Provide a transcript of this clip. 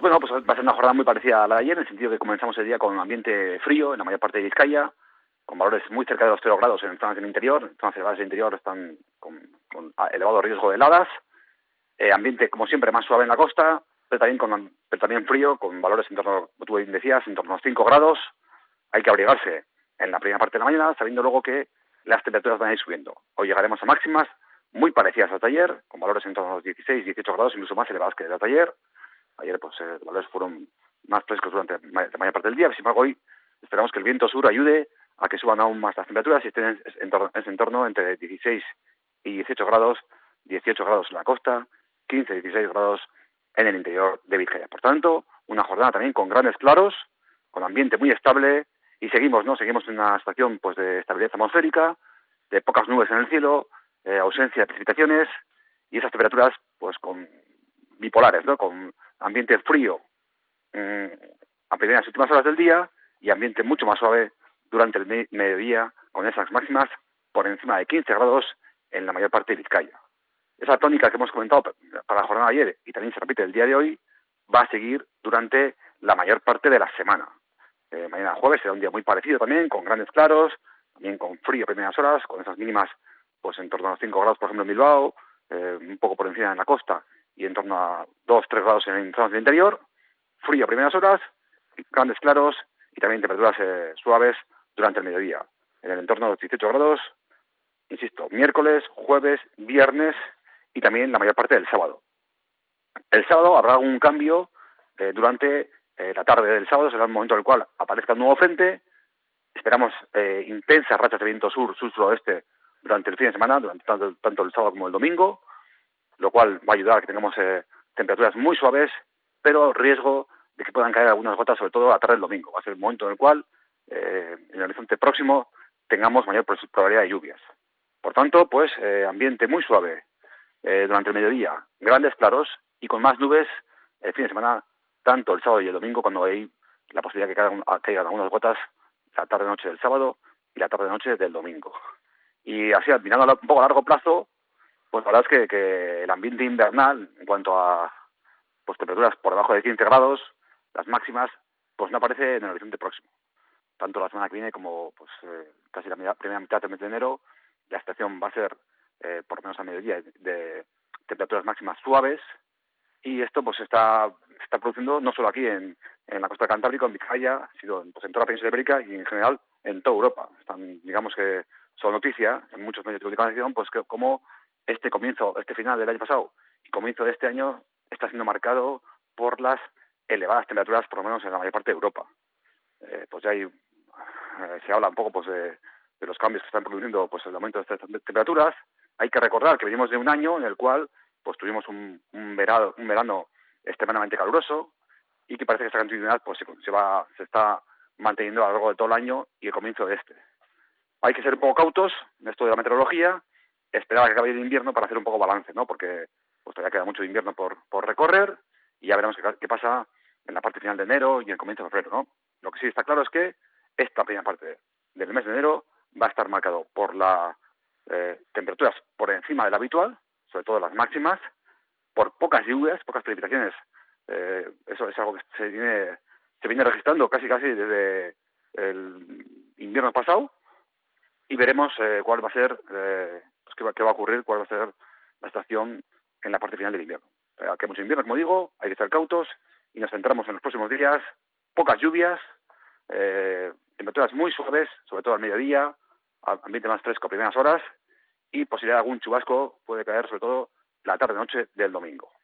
Pues bueno, pues va a ser una jornada muy parecida a la de ayer, en el sentido que comenzamos el día con un ambiente frío en la mayor parte de Vizcaya, con valores muy cerca de los 0 grados en zonas del interior. Zonas elevadas del interior están con, elevado riesgo de heladas. Eh, ambiente, como siempre, más suave en la costa, pero también, con, frío, con valores en torno, como tú decías, en torno a los 5 grados. Hay que abrigarse en la primera parte de la mañana, sabiendo luego que las temperaturas van a ir subiendo. Hoy llegaremos a máximas muy parecidas a ayer, con valores en torno a los 16, 18 grados, incluso más elevadas que de ayer. Ayer, pues, eh, los valores fueron más frescos durante la mayor parte del día. Sin embargo, hoy esperamos que el viento sur ayude a que suban aún más las temperaturas y estén en, ese entorno entre 16 y 18 grados, 18 grados en la costa, 15, 16 grados en el interior de Vizcaya. Por tanto, una jornada también con grandes claros, con ambiente muy estable y seguimos, ¿no? Seguimos en una estación pues de estabilidad atmosférica, de pocas nubes en el cielo, eh, ausencia de precipitaciones y esas temperaturas pues con bipolares, ¿no? Con ambiente frío mm, a primeras y últimas horas del día y ambiente mucho más suave durante el mediodía con esas máximas por encima de 15 grados en la mayor parte de Vizcaya. Esa tónica que hemos comentado para la jornada de ayer y también se repite el día de hoy va a seguir durante la mayor parte de la semana. Eh, mañana jueves será un día muy parecido también, con grandes claros, también con frío primeras horas, con esas mínimas pues en torno a los 5 grados, por ejemplo, en Bilbao, eh, un poco por encima en la costa y en torno a 2-3 grados en zonas del interior, frío primeras horas, grandes claros y también temperaturas eh, suaves durante el mediodía, en el entorno de los 18 grados, insisto, miércoles, jueves, viernes y también la mayor parte del sábado. El sábado habrá algún cambio eh, durante eh, la tarde del sábado, será el momento en el cual aparezca un nuevo frente. Esperamos eh, intensas rachas de viento sur, sur-suroeste durante el fin de semana, durante tanto, tanto, el sábado como el domingo, lo cual va a ayudar a que tengamos temperaturas muy suaves, pero riesgo de que puedan caer algunas gotas, sobre todo a tarde del domingo. Va a ser el momento en el cual eh, en el horizonte próximo tengamos mayor probabilidad de lluvias. Por tanto, pues eh, ambiente muy suave eh, durante el mediodía, grandes claros y con más nubes el fin de semana, tanto el sábado y el domingo, cuando hay la posibilidad de que caigan, caigan algunas gotas la tarde-noche del sábado y la tarde-noche del domingo. Y así, mirando un poco a largo plazo, pues la verdad es que, el ambiente invernal, en cuanto a pues, temperaturas por debajo de 15 grados, las máximas, pues no aparece en el horizonte próximo tanto la semana que viene como pues eh, casi la primera mitad del mes de enero, la estación va a ser, eh, por lo menos a mediodía, de temperaturas máximas suaves y esto pues está, está produciendo no solo aquí en, la costa cantábrica, en Vizcaya, sino pues, en toda la península ibérica y en general en toda Europa. Están, digamos que son noticia en muchos medios de comunicación, pues que como este comienzo, este final del año pasado y comienzo de este año está siendo marcado por las elevadas temperaturas, por lo menos en la mayor parte de Europa. Eh, pues ya hay eh, se habla un poco pues de, los cambios que están produciendo pues el aumento de estas temperaturas. Hay que recordar que venimos de un año en el cual pues tuvimos un, un verano, un verano extremadamente caluroso y que parece que esta continuidad pues se, va se está manteniendo a lo largo de todo el año y el comienzo de este. Hay que ser un poco cautos en esto de la meteorología, esperar a que acabe el invierno para hacer un poco balance, ¿no? Porque pues todavía queda mucho invierno por, por recorrer y ya veremos qué, qué pasa en la parte final de enero y en el comienzo de febrero, ¿no? Lo que sí está claro es que esta primera parte del mes de enero va a estar marcado por las eh, temperaturas por encima de la habitual, sobre todo las máximas, por pocas lluvias, pocas precipitaciones. Eh, eso es algo que se viene, se viene registrando casi casi desde el invierno pasado y veremos eh, cuál va a ser, pues qué, va, a ocurrir, cuál va a ser la estación en la parte final del invierno. Aquí hay mucho invierno, como digo, hay que estar cautos y nos centramos en los próximos días, pocas lluvias, eh, temperaturas muy suaves, sobre todo al mediodía, ambiente más fresco a primeras horas y posibilidad de algún chubasco puede caer sobre todo la tarde-noche del domingo.